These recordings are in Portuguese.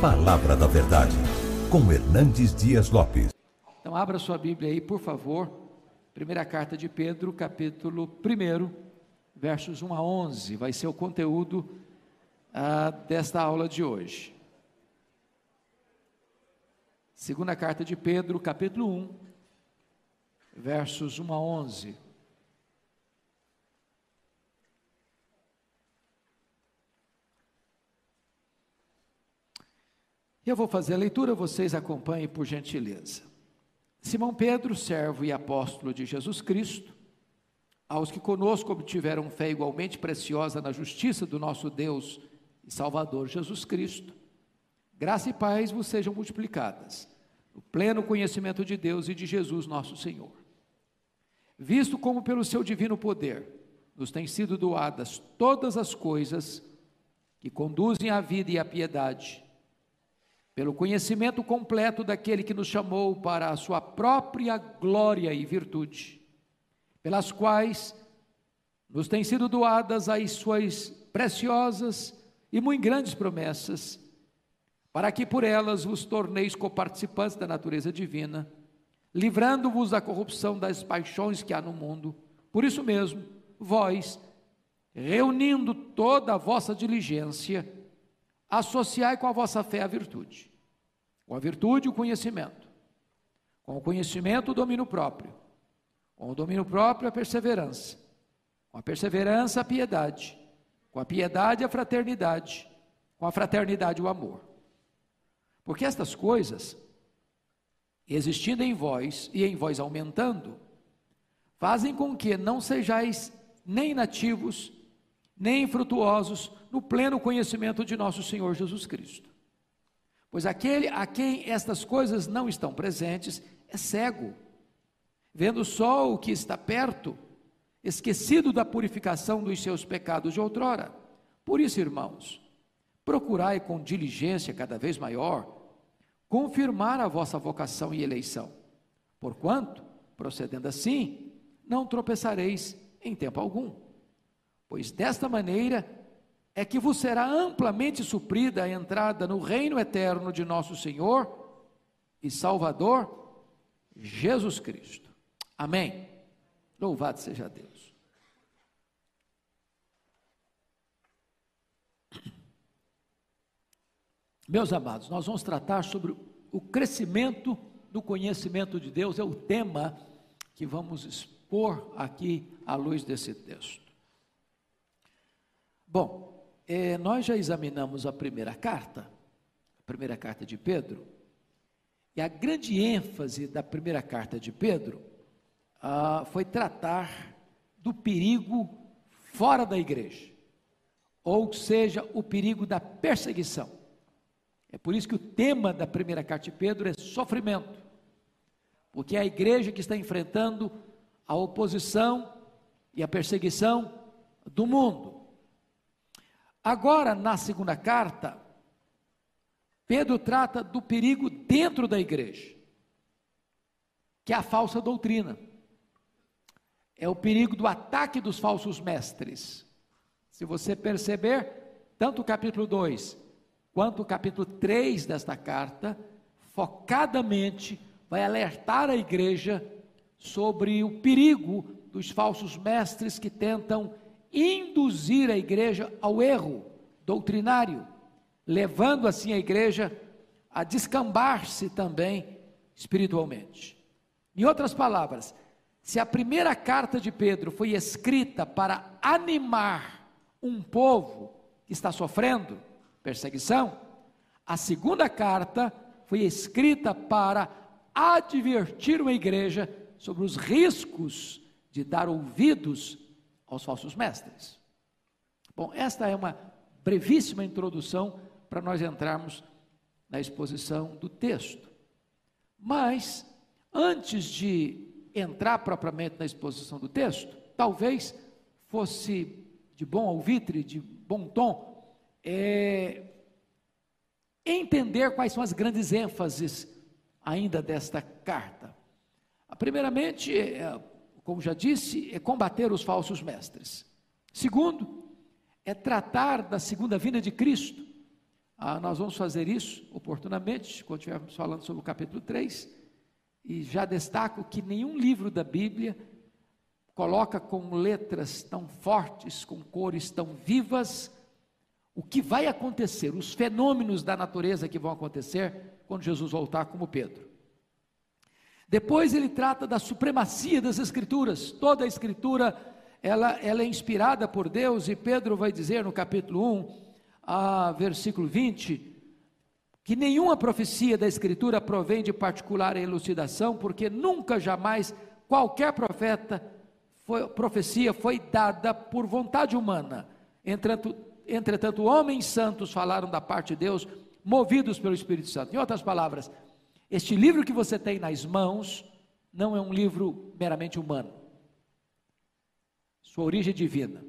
Palavra da Verdade, com Hernandes Dias Lopes. Então, abra sua Bíblia aí, por favor. Primeira carta de Pedro, capítulo 1, versos 1 a 11. Vai ser o conteúdo ah, desta aula de hoje. Segunda carta de Pedro, capítulo 1, versos 1 a 11. Eu vou fazer a leitura, vocês acompanhem por gentileza. Simão Pedro, servo e apóstolo de Jesus Cristo, aos que conosco obtiveram fé igualmente preciosa na justiça do nosso Deus e Salvador Jesus Cristo, graça e paz vos sejam multiplicadas, no pleno conhecimento de Deus e de Jesus nosso Senhor. Visto como pelo seu divino poder nos têm sido doadas todas as coisas que conduzem à vida e à piedade, pelo conhecimento completo daquele que nos chamou para a sua própria glória e virtude, pelas quais nos têm sido doadas as suas preciosas e muito grandes promessas, para que por elas vos torneis coparticipantes da natureza divina, livrando-vos da corrupção das paixões que há no mundo. Por isso mesmo, vós, reunindo toda a vossa diligência, associai com a vossa fé a virtude, com a virtude o conhecimento, com o conhecimento o domínio próprio, com o domínio próprio a perseverança, com a perseverança a piedade, com a piedade a fraternidade, com a fraternidade o amor. Porque estas coisas, existindo em vós e em vós aumentando, fazem com que não sejais nem nativos, nem frutuosos no pleno conhecimento de nosso Senhor Jesus Cristo. Pois aquele a quem estas coisas não estão presentes é cego, vendo só o que está perto, esquecido da purificação dos seus pecados de outrora. Por isso, irmãos, procurai com diligência cada vez maior confirmar a vossa vocação e eleição, porquanto, procedendo assim, não tropeçareis em tempo algum. Pois desta maneira é que vos será amplamente suprida a entrada no reino eterno de nosso Senhor e Salvador Jesus Cristo. Amém. Louvado seja Deus. Meus amados, nós vamos tratar sobre o crescimento do conhecimento de Deus, é o tema que vamos expor aqui à luz desse texto. Bom, é, nós já examinamos a primeira carta, a primeira carta de Pedro, e a grande ênfase da primeira carta de Pedro ah, foi tratar do perigo fora da igreja, ou seja, o perigo da perseguição. É por isso que o tema da primeira carta de Pedro é sofrimento, porque é a igreja que está enfrentando a oposição e a perseguição do mundo. Agora, na segunda carta, Pedro trata do perigo dentro da igreja, que é a falsa doutrina. É o perigo do ataque dos falsos mestres. Se você perceber, tanto o capítulo 2 quanto o capítulo 3 desta carta, focadamente vai alertar a igreja sobre o perigo dos falsos mestres que tentam induzir a igreja ao erro doutrinário, levando assim a igreja a descambar-se também espiritualmente. Em outras palavras, se a primeira carta de Pedro foi escrita para animar um povo que está sofrendo perseguição, a segunda carta foi escrita para advertir uma igreja sobre os riscos de dar ouvidos aos falsos mestres. Bom, esta é uma brevíssima introdução para nós entrarmos na exposição do texto. Mas, antes de entrar propriamente na exposição do texto, talvez fosse de bom alvitre, de bom tom, é, entender quais são as grandes ênfases ainda desta carta. Primeiramente, é, como já disse, é combater os falsos mestres. Segundo, é tratar da segunda vinda de Cristo, Ah, nós vamos fazer isso oportunamente, quando estivermos falando sobre o capítulo 3, e já destaco que nenhum livro da Bíblia coloca com letras tão fortes, com cores tão vivas, o que vai acontecer, os fenômenos da natureza que vão acontecer quando Jesus voltar, como Pedro. Depois ele trata da supremacia das Escrituras, toda a Escritura ela, ela é inspirada por Deus, e Pedro vai dizer no capítulo 1, a versículo 20, que nenhuma profecia da Escritura provém de particular elucidação, porque nunca jamais qualquer profeta foi, profecia foi dada por vontade humana. Entretanto, entretanto, homens santos falaram da parte de Deus, movidos pelo Espírito Santo. Em outras palavras, este livro que você tem nas mãos não é um livro meramente humano. Sua origem é divina.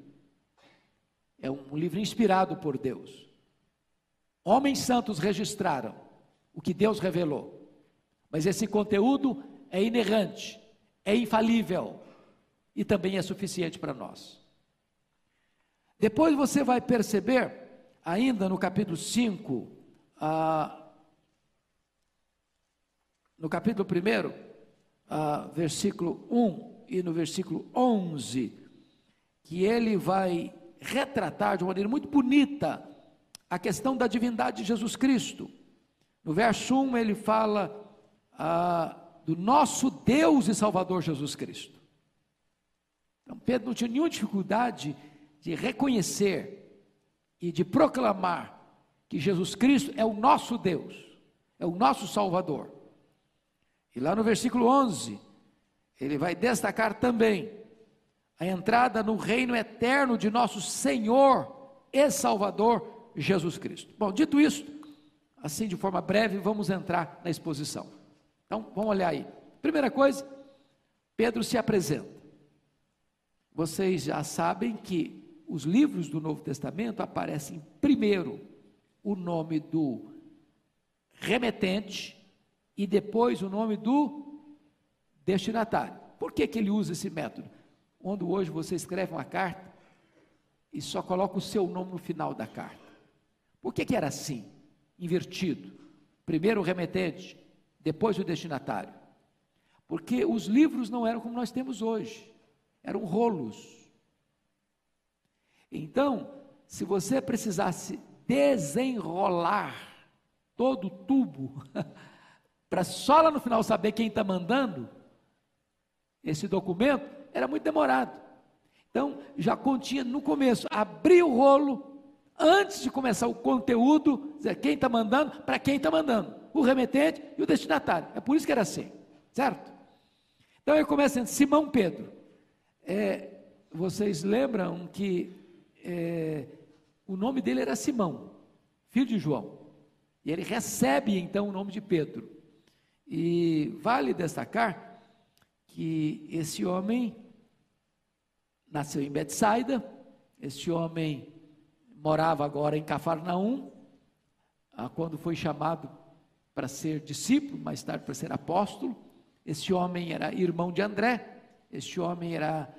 É um livro inspirado por Deus. Homens santos registraram o que Deus revelou. Mas esse conteúdo é inerrante, é infalível e também é suficiente para nós. Depois você vai perceber, ainda no capítulo 5, ah, no capítulo 1, ah, versículo 1 e no versículo 11, que ele vai retratar de uma maneira muito bonita a questão da divindade de Jesus Cristo. No verso 1 ele fala ah, do nosso Deus e Salvador Jesus Cristo. Então Pedro não tinha nenhuma dificuldade de reconhecer e de proclamar que Jesus Cristo é o nosso Deus, é o nosso Salvador. E lá no versículo 11, ele vai destacar também a entrada no reino eterno de nosso Senhor e Salvador Jesus Cristo. Bom, dito isso, assim de forma breve, vamos entrar na exposição. Então, vamos olhar aí. Primeira coisa, Pedro se apresenta. Vocês já sabem que os livros do Novo Testamento aparecem primeiro o nome do remetente e depois o nome do destinatário. Por que, que ele usa esse método? Quando hoje você escreve uma carta e só coloca o seu nome no final da carta. Por que, que era assim? Invertido. Primeiro o remetente, depois o destinatário. Porque os livros não eram como nós temos hoje eram rolos. Então, se você precisasse desenrolar todo o tubo, para só lá no final saber quem está mandando esse documento, era muito demorado. Então, já continha no começo, abrir o rolo, antes de começar o conteúdo, dizer quem está mandando, para quem está mandando, o remetente e o destinatário. É por isso que era assim, certo? Então, ele começa em Simão Pedro. É, vocês lembram que é, o nome dele era Simão, filho de João. E ele recebe então o nome de Pedro. E vale destacar que esse homem nasceu em Betsaida, esse homem morava agora em Cafarnaum, ah, quando foi chamado para ser discípulo, mais tarde para ser apóstolo. Esse homem era irmão de André, este homem era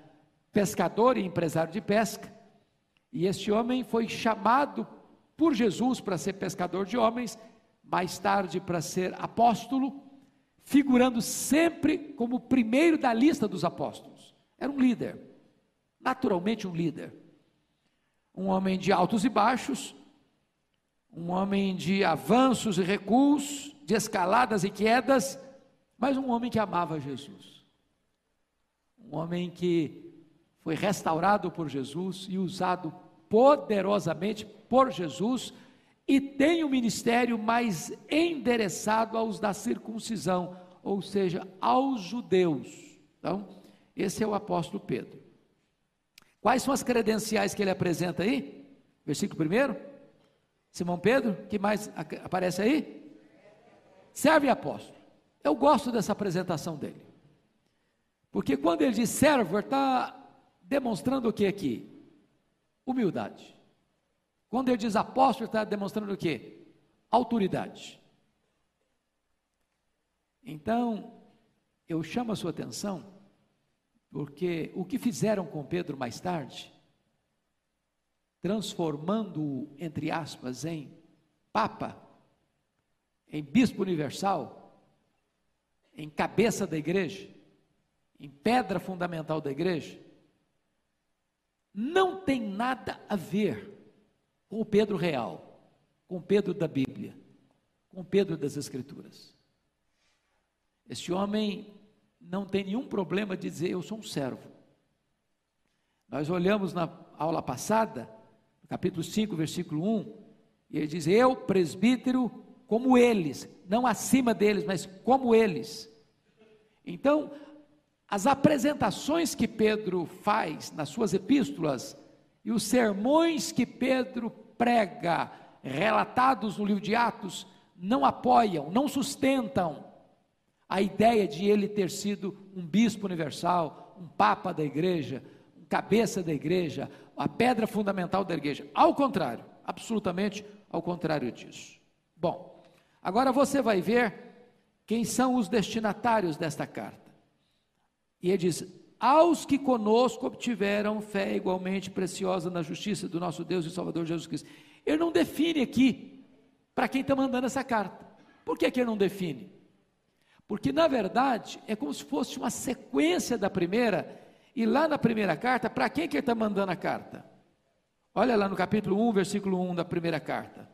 pescador e empresário de pesca, e este homem foi chamado por Jesus para ser pescador de homens, mais tarde para ser apóstolo, figurando sempre como o primeiro da lista dos apóstolos. Era um líder, naturalmente um líder. Um homem de altos e baixos, um homem de avanços e recuos, de escaladas e quedas, mas um homem que amava Jesus. Um homem que foi restaurado por Jesus e usado poderosamente por Jesus e tem o ministério mais endereçado aos da circuncisão, ou seja, aos judeus. Então, esse é o apóstolo Pedro. Quais são as credenciais que ele apresenta aí? Versículo 1. Simão Pedro, que mais aparece aí? Serve apóstolo. Eu gosto dessa apresentação dele. Porque quando ele diz servo, está demonstrando o que aqui? Humildade. Quando ele diz apóstolo, está demonstrando o que? Autoridade. Então, eu chamo a sua atenção, porque o que fizeram com Pedro mais tarde, transformando-o, entre aspas, em papa, em bispo universal, em cabeça da igreja, em pedra fundamental da igreja, não tem nada a ver com o Pedro real, com o Pedro da Bíblia, com o Pedro das Escrituras. Este homem não tem nenhum problema de dizer eu sou um servo. Nós olhamos na aula passada, capítulo 5, versículo 1, e ele diz: Eu, presbítero, como eles, não acima deles, mas como eles. Então, as apresentações que Pedro faz nas suas epístolas e os sermões que Pedro prega, relatados no livro de Atos, não apoiam, não sustentam a ideia de ele ter sido um bispo universal, um papa da igreja, um cabeça da igreja, a pedra fundamental da igreja. Ao contrário, absolutamente ao contrário disso. Bom, agora você vai ver quem são os destinatários desta carta. E ele diz: Aos que conosco obtiveram fé igualmente preciosa na justiça do nosso Deus e Salvador Jesus Cristo. Ele não define aqui para quem está mandando essa carta. Por que, que ele não define? Porque, na verdade, é como se fosse uma sequência da primeira, e lá na primeira carta, para quem que ele está mandando a carta? Olha lá no capítulo 1, versículo 1 da primeira carta.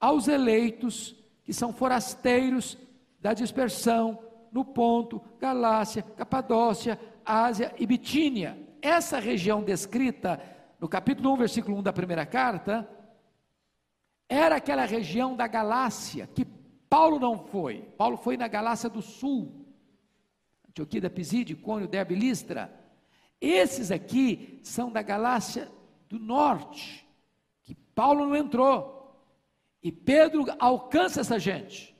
Aos eleitos que são forasteiros da dispersão, no Ponto, Galácia, Capadócia, Ásia e Bitínia. Essa região descrita no capítulo 1, versículo 1 da primeira carta, era aquela região da Galácia, que Paulo não foi. Paulo foi na Galácia do Sul, Antioquia da Pisídia, Cônio, Derbe Listra. Esses aqui são da Galácia do Norte, que Paulo não entrou. E Pedro alcança essa gente.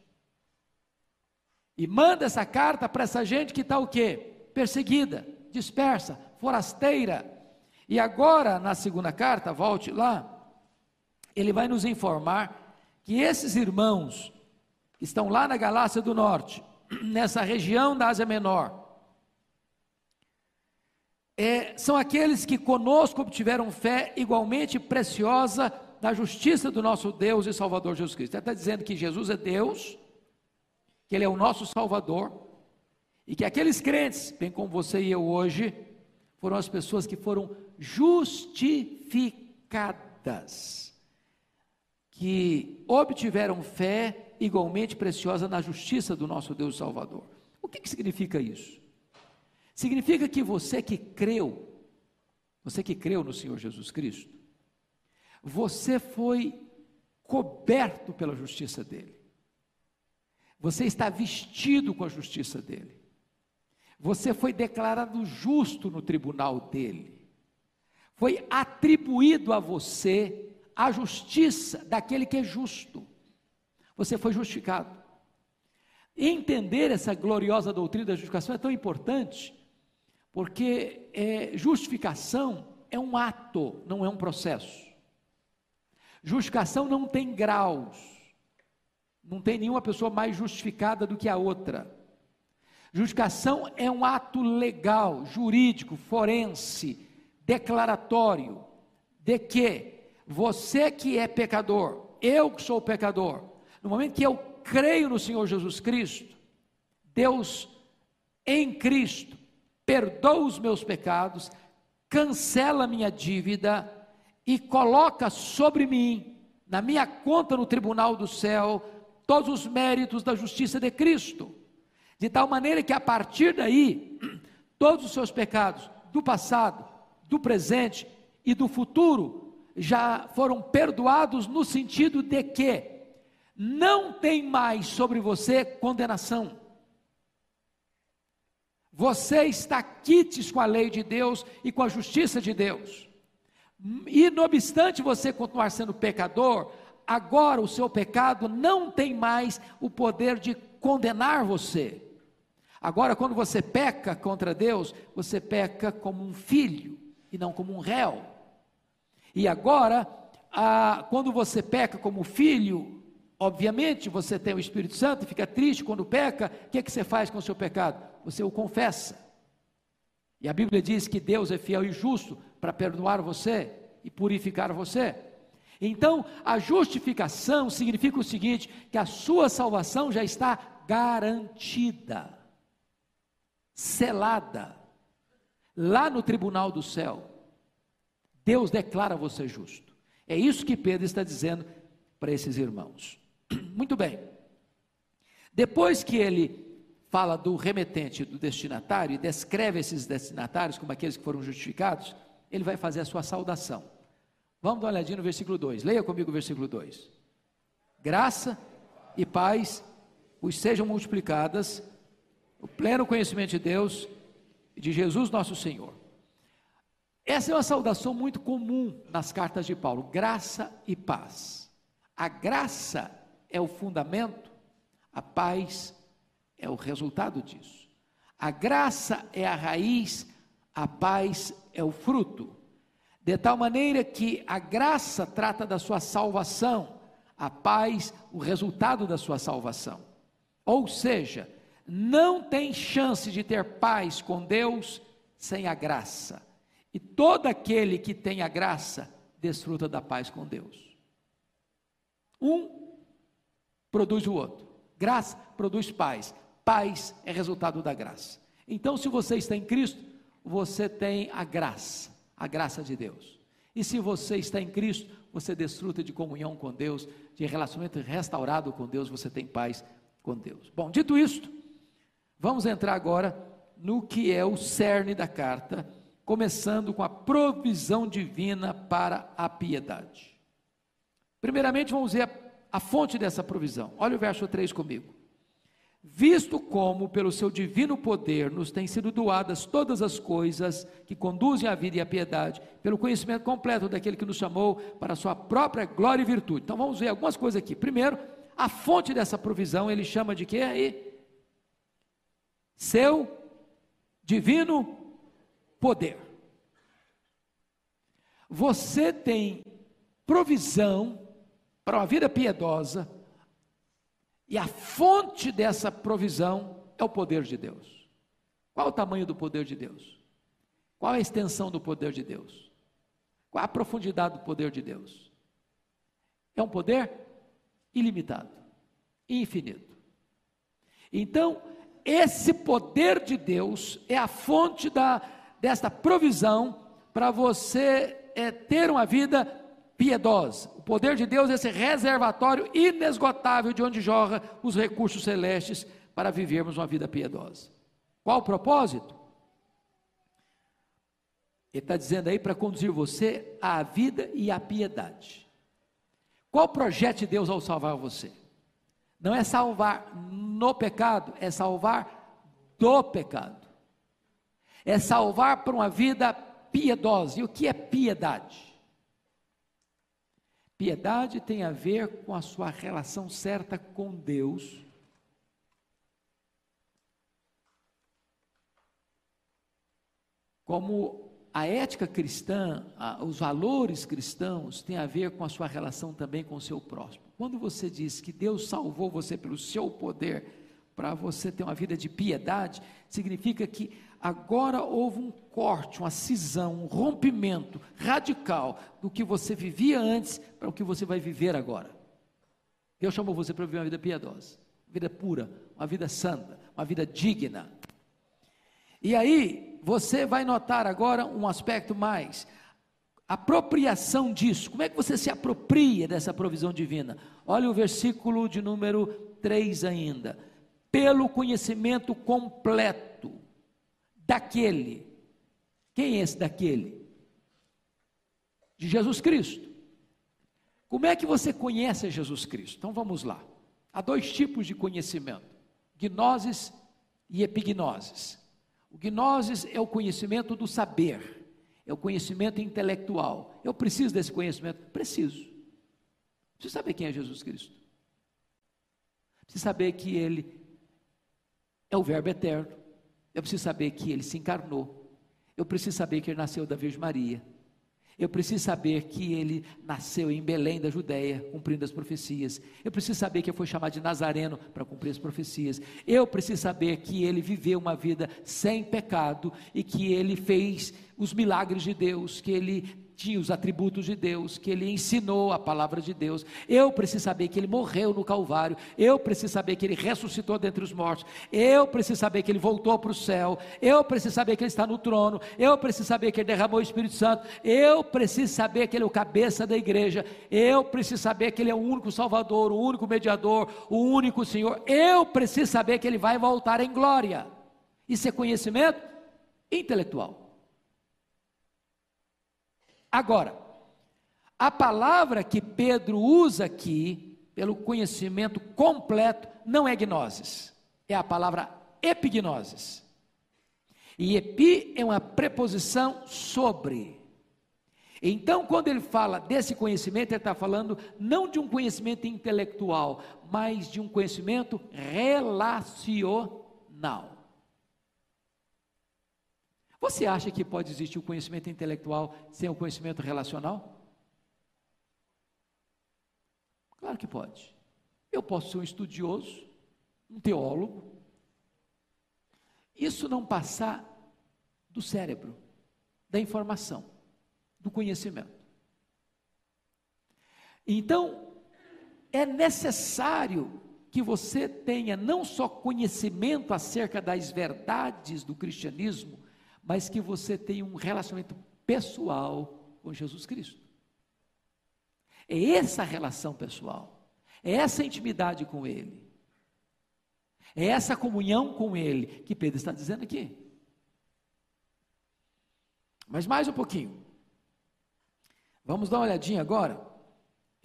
E manda essa carta para essa gente que está o quê? Perseguida, dispersa, forasteira. E agora, na segunda carta, volte lá, ele vai nos informar que esses irmãos que estão lá na Galácia do Norte, nessa região da Ásia Menor, é, são aqueles que conosco obtiveram fé igualmente preciosa na justiça do nosso Deus e Salvador Jesus Cristo. Ele está dizendo que Jesus é Deus, que Ele é o nosso Salvador, e que aqueles crentes, bem como você e eu hoje, foram as pessoas que foram justificadas, que obtiveram fé igualmente preciosa na justiça do nosso Deus Salvador. O que, que significa isso? Significa que você que creu, você que creu no Senhor Jesus Cristo, você foi coberto pela justiça dele. Você está vestido com a justiça dele. Você foi declarado justo no tribunal dele. Foi atribuído a você a justiça daquele que é justo. Você foi justificado. Entender essa gloriosa doutrina da justificação é tão importante, porque é, justificação é um ato, não é um processo. Justificação não tem graus. Não tem nenhuma pessoa mais justificada do que a outra. Justificação é um ato legal, jurídico, forense, declaratório, de que você que é pecador, eu que sou pecador, no momento que eu creio no Senhor Jesus Cristo, Deus em Cristo perdoa os meus pecados, cancela minha dívida e coloca sobre mim, na minha conta no tribunal do céu, todos os méritos da justiça de Cristo, de tal maneira que a partir daí, todos os seus pecados do passado, do presente e do futuro já foram perdoados no sentido de que não tem mais sobre você condenação. Você está quites com a lei de Deus e com a justiça de Deus. E não obstante você continuar sendo pecador, agora o seu pecado não tem mais o poder de condenar você. Agora, quando você peca contra Deus, você peca como um filho e não como um réu. E agora, quando você peca como filho, obviamente você tem o Espírito Santo e fica triste quando peca, o que, é que você faz com o seu pecado? Você o confessa. E a Bíblia diz que Deus é fiel e justo para perdoar você e purificar você. Então, a justificação significa o seguinte: que a sua salvação já está garantida, selada, lá no tribunal do céu. Deus declara você justo. É isso que Pedro está dizendo para esses irmãos. Muito bem. Depois que ele fala do remetente, do destinatário, e descreve esses destinatários como aqueles que foram justificados, ele vai fazer a sua saudação. Vamos dar uma olhadinha no versículo 2. Leia comigo o versículo 2. Graça e paz os sejam multiplicadas, o pleno conhecimento de Deus e de Jesus nosso Senhor. Essa é uma saudação muito comum nas cartas de Paulo: graça e paz. A graça é o fundamento, a paz é o resultado disso. A graça é a raiz, a paz é o fruto. De tal maneira que a graça trata da sua salvação, a paz, o resultado da sua salvação. Ou seja, não tem chance de ter paz com Deus sem a graça. E todo aquele que tem a graça desfruta da paz com Deus. Um produz o outro. Graça produz paz. Paz é resultado da graça. Então, se você está em Cristo, você tem a graça a graça de Deus. E se você está em Cristo, você desfruta de comunhão com Deus, de relacionamento restaurado com Deus, você tem paz com Deus. Bom, dito isto, vamos entrar agora no que é o cerne da carta, começando com a provisão divina para a piedade. Primeiramente, vamos ver a, a fonte dessa provisão. Olha o verso 3 comigo visto como, pelo seu divino poder, nos têm sido doadas todas as coisas que conduzem à vida e à piedade, pelo conhecimento completo daquele que nos chamou para a sua própria glória e virtude. Então vamos ver algumas coisas aqui. Primeiro, a fonte dessa provisão, ele chama de quê aí? Seu divino poder. Você tem provisão para uma vida piedosa e a fonte dessa provisão é o poder de Deus. Qual o tamanho do poder de Deus? Qual a extensão do poder de Deus? Qual a profundidade do poder de Deus? É um poder ilimitado, infinito. Então, esse poder de Deus é a fonte da, desta provisão para você é, ter uma vida piedosa. O poder de Deus é esse reservatório inesgotável de onde jorra os recursos celestes para vivermos uma vida piedosa. Qual o propósito? Ele está dizendo aí para conduzir você à vida e à piedade. Qual o projeto de Deus ao salvar você? Não é salvar no pecado, é salvar do pecado. É salvar para uma vida piedosa. E o que é piedade? Piedade tem a ver com a sua relação certa com Deus. Como a ética cristã, os valores cristãos têm a ver com a sua relação também com o seu próximo. Quando você diz que Deus salvou você pelo seu poder, para você ter uma vida de piedade, significa que agora houve um corte, uma cisão, um rompimento radical do que você vivia antes para o que você vai viver agora. Deus chamou você para viver uma vida piedosa, uma vida pura, uma vida santa, uma vida digna. E aí, você vai notar agora um aspecto mais apropriação disso. Como é que você se apropria dessa provisão divina? Olha o versículo de número 3 ainda pelo conhecimento completo daquele. Quem é esse daquele? De Jesus Cristo. Como é que você conhece Jesus Cristo? Então vamos lá. Há dois tipos de conhecimento: gnoses e epignoses. O gnoses é o conhecimento do saber, é o conhecimento intelectual. Eu preciso desse conhecimento? Preciso. Preciso saber quem é Jesus Cristo. Preciso saber que ele é o Verbo eterno. Eu preciso saber que ele se encarnou. Eu preciso saber que ele nasceu da Virgem Maria. Eu preciso saber que ele nasceu em Belém da Judéia, cumprindo as profecias. Eu preciso saber que ele foi chamado de Nazareno para cumprir as profecias. Eu preciso saber que ele viveu uma vida sem pecado e que ele fez os milagres de Deus, que ele tinha os atributos de Deus, que ele ensinou a palavra de Deus. Eu preciso saber que ele morreu no Calvário. Eu preciso saber que ele ressuscitou dentre os mortos. Eu preciso saber que ele voltou para o céu. Eu preciso saber que ele está no trono. Eu preciso saber que ele derramou o Espírito Santo. Eu preciso saber que ele é o cabeça da igreja. Eu preciso saber que ele é o único Salvador, o único mediador, o único Senhor. Eu preciso saber que ele vai voltar em glória. Isso é conhecimento intelectual. Agora, a palavra que Pedro usa aqui, pelo conhecimento completo, não é gnosis, é a palavra epignosis. E epi é uma preposição sobre. Então, quando ele fala desse conhecimento, ele está falando não de um conhecimento intelectual, mas de um conhecimento relacional. Você acha que pode existir o conhecimento intelectual sem o conhecimento relacional? Claro que pode. Eu posso ser um estudioso, um teólogo. Isso não passar do cérebro, da informação, do conhecimento. Então, é necessário que você tenha não só conhecimento acerca das verdades do cristianismo, mas que você tenha um relacionamento pessoal com Jesus Cristo. É essa relação pessoal, é essa intimidade com Ele, é essa comunhão com Ele que Pedro está dizendo aqui. Mas mais um pouquinho. Vamos dar uma olhadinha agora.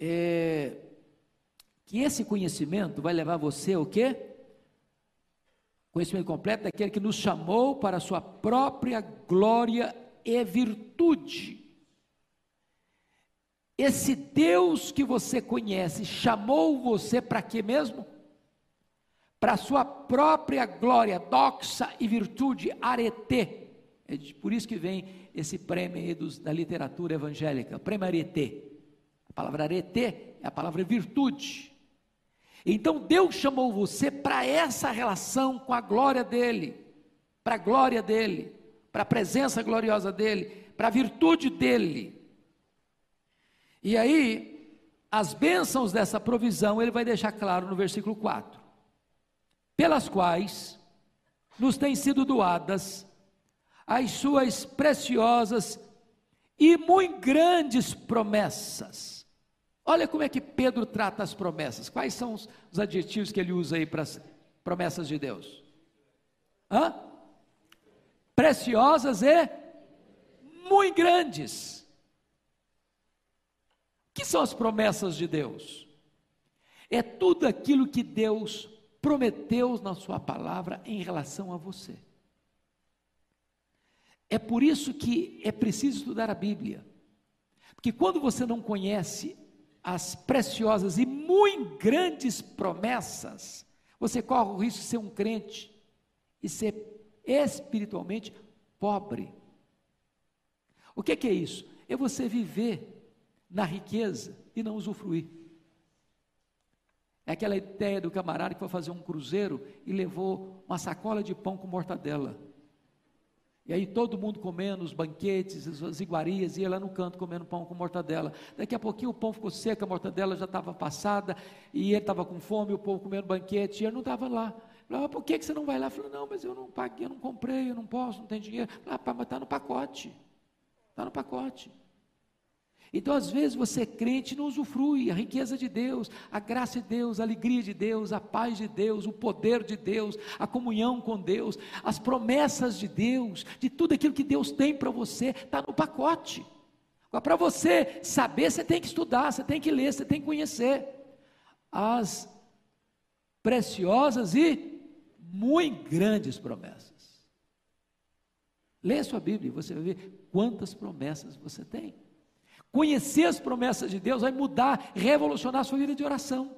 É, que esse conhecimento vai levar você o quê? Conhecimento completo daquele que nos chamou para a sua própria glória e virtude. Esse Deus que você conhece chamou você para quê mesmo? Para a sua própria glória, doxa e virtude, arete. É por isso que vem esse prêmio aí dos, da literatura evangélica, prêmio arete. A palavra arete é a palavra virtude. Então Deus chamou você para essa relação com a glória dele, para a glória dele, para a presença gloriosa dele, para a virtude dele. E aí, as bênçãos dessa provisão, ele vai deixar claro no versículo 4: pelas quais nos têm sido doadas as suas preciosas e muito grandes promessas Olha como é que Pedro trata as promessas. Quais são os, os adjetivos que ele usa aí para as promessas de Deus? Hã? Preciosas e muito grandes. O que são as promessas de Deus? É tudo aquilo que Deus prometeu na Sua palavra em relação a você. É por isso que é preciso estudar a Bíblia. Porque quando você não conhece as preciosas e muito grandes promessas, você corre o risco de ser um crente e ser espiritualmente pobre. O que, que é isso? É você viver na riqueza e não usufruir. É aquela ideia do camarada que foi fazer um cruzeiro e levou uma sacola de pão com mortadela. E aí todo mundo comendo os banquetes, as iguarias, ia lá no canto comendo pão com mortadela. Daqui a pouquinho o pão ficou seco, a mortadela já estava passada, e ele estava com fome, o povo comendo banquete, e ele não estava lá. Falei, ah, por que, que você não vai lá? Falei, não, mas eu não paguei, eu não comprei, eu não posso, não tenho dinheiro. Falei, ah, mas está no pacote. Está no pacote. Então, às vezes, você é crente e não usufrui a riqueza de Deus, a graça de Deus, a alegria de Deus, a paz de Deus, o poder de Deus, a comunhão com Deus, as promessas de Deus, de tudo aquilo que Deus tem para você, está no pacote. Para você saber, você tem que estudar, você tem que ler, você tem que conhecer as preciosas e muito grandes promessas. Leia sua Bíblia e você vai ver quantas promessas você tem. Conhecer as promessas de Deus vai mudar, revolucionar a sua vida de oração.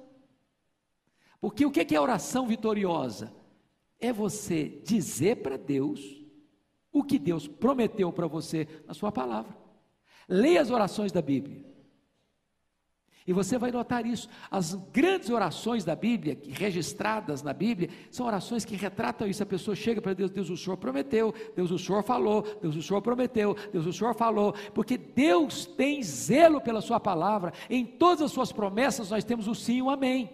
Porque o que é oração vitoriosa? É você dizer para Deus o que Deus prometeu para você na sua palavra. Leia as orações da Bíblia. E você vai notar isso. As grandes orações da Bíblia, registradas na Bíblia, são orações que retratam isso. A pessoa chega para Deus, Deus o Senhor prometeu, Deus o Senhor falou, Deus o Senhor prometeu, Deus o Senhor falou, porque Deus tem zelo pela sua palavra. Em todas as suas promessas nós temos o sim e o amém.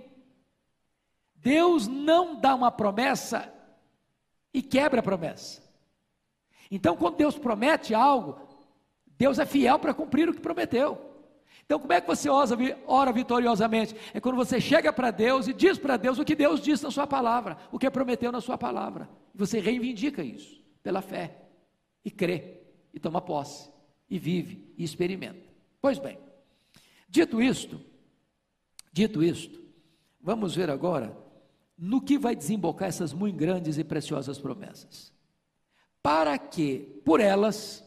Deus não dá uma promessa e quebra a promessa. Então, quando Deus promete algo, Deus é fiel para cumprir o que prometeu. Então, como é que você ora vitoriosamente? É quando você chega para Deus e diz para Deus o que Deus disse na sua palavra, o que prometeu na sua palavra. Você reivindica isso pela fé e crê e toma posse e vive e experimenta. Pois bem, dito isto, dito isto, vamos ver agora no que vai desembocar essas muito grandes e preciosas promessas. Para que por elas,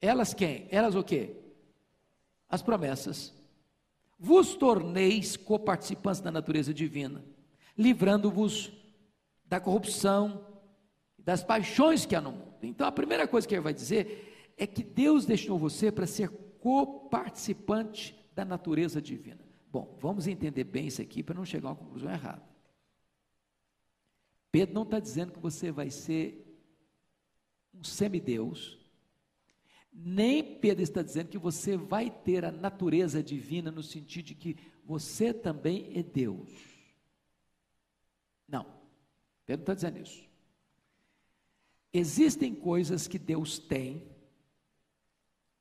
elas quem? Elas o quê? As promessas. Vos torneis coparticipantes da natureza divina, livrando-vos da corrupção, das paixões que há no mundo. Então, a primeira coisa que ele vai dizer é que Deus deixou você para ser coparticipante da natureza divina. Bom, vamos entender bem isso aqui para não chegar a uma conclusão errada. Pedro não está dizendo que você vai ser um semideus, nem Pedro está dizendo que você vai ter a natureza divina no sentido de que você também é Deus. Não, Pedro está dizendo isso. Existem coisas que Deus tem,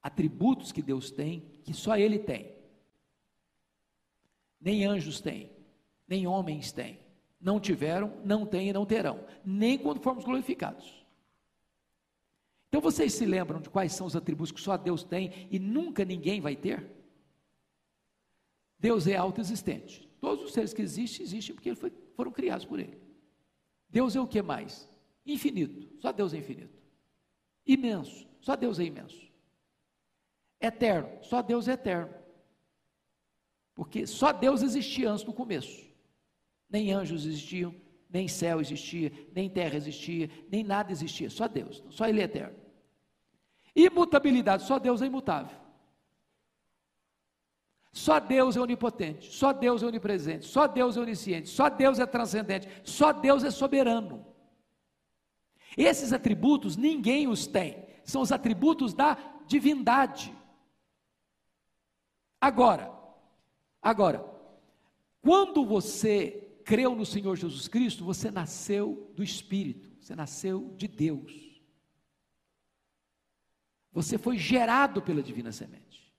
atributos que Deus tem, que só Ele tem. Nem anjos têm, nem homens têm. Não tiveram, não têm e não terão, nem quando formos glorificados. Então vocês se lembram de quais são os atributos que só Deus tem e nunca ninguém vai ter? Deus é autoexistente. Todos os seres que existem, existem porque foi, foram criados por Ele. Deus é o que mais? Infinito. Só Deus é infinito. Imenso. Só Deus é imenso. Eterno. Só Deus é eterno. Porque só Deus existia antes do começo. Nem anjos existiam, nem céu existia, nem terra existia, nem nada existia, só Deus, só Ele é eterno. Imutabilidade, só Deus é imutável. Só Deus é onipotente, só Deus é onipresente, só Deus é onisciente, só Deus é transcendente, só Deus é soberano. Esses atributos ninguém os tem, são os atributos da divindade. Agora, agora, quando você creu no Senhor Jesus Cristo, você nasceu do Espírito, você nasceu de Deus. Você foi gerado pela divina semente.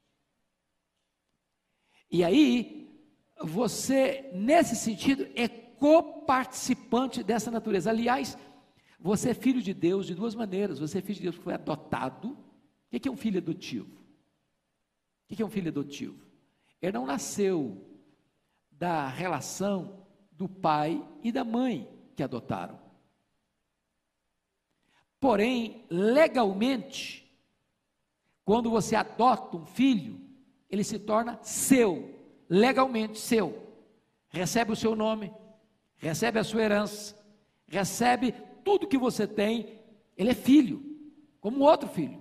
E aí, você, nesse sentido, é coparticipante dessa natureza. Aliás, você é filho de Deus de duas maneiras. Você é filho de Deus que foi adotado. O que é um filho adotivo? O que é um filho adotivo? Ele não nasceu da relação do pai e da mãe que adotaram. Porém, legalmente, quando você adota um filho, ele se torna seu, legalmente seu. Recebe o seu nome, recebe a sua herança, recebe tudo que você tem, ele é filho, como outro filho.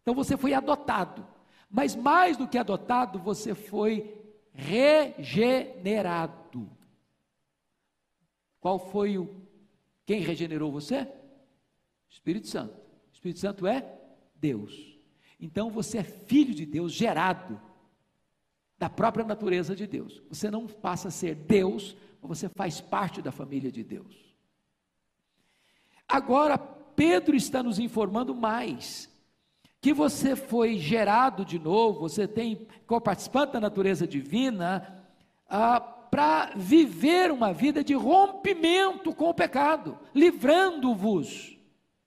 Então você foi adotado, mas mais do que adotado, você foi regenerado. Qual foi o quem regenerou você? Espírito Santo. Espírito Santo é Deus. Então você é filho de Deus, gerado da própria natureza de Deus. Você não passa a ser Deus, mas você faz parte da família de Deus. Agora, Pedro está nos informando mais que você foi gerado de novo, você tem co-participante da natureza divina, ah, para viver uma vida de rompimento com o pecado, livrando-vos.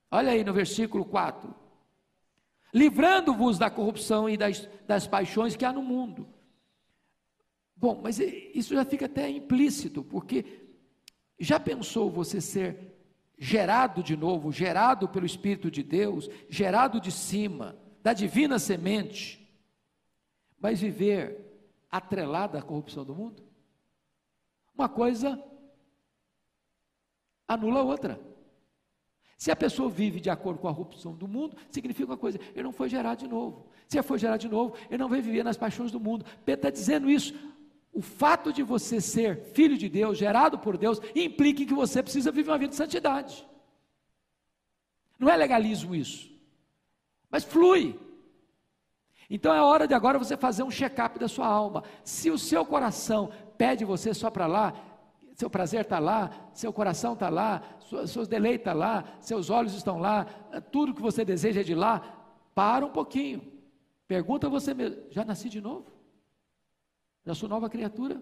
Olha aí no versículo 4. Livrando-vos da corrupção e das, das paixões que há no mundo. Bom, mas isso já fica até implícito, porque já pensou você ser gerado de novo, gerado pelo Espírito de Deus, gerado de cima, da divina semente, mas viver atrelado à corrupção do mundo? Uma coisa anula a outra. Se a pessoa vive de acordo com a corrupção do mundo, significa uma coisa: ele não foi gerado de novo. Se ele foi gerado de novo, ele não vai viver nas paixões do mundo. Pedro está dizendo isso. O fato de você ser filho de Deus, gerado por Deus, implica que você precisa viver uma vida de santidade. Não é legalismo isso, mas flui. Então é hora de agora você fazer um check-up da sua alma. Se o seu coração pede você só para lá, seu prazer está lá, seu coração está lá, seus deleites estão tá lá, seus olhos estão lá, tudo que você deseja é de lá, para um pouquinho. Pergunta você mesmo: já nasci de novo? Já sou nova criatura?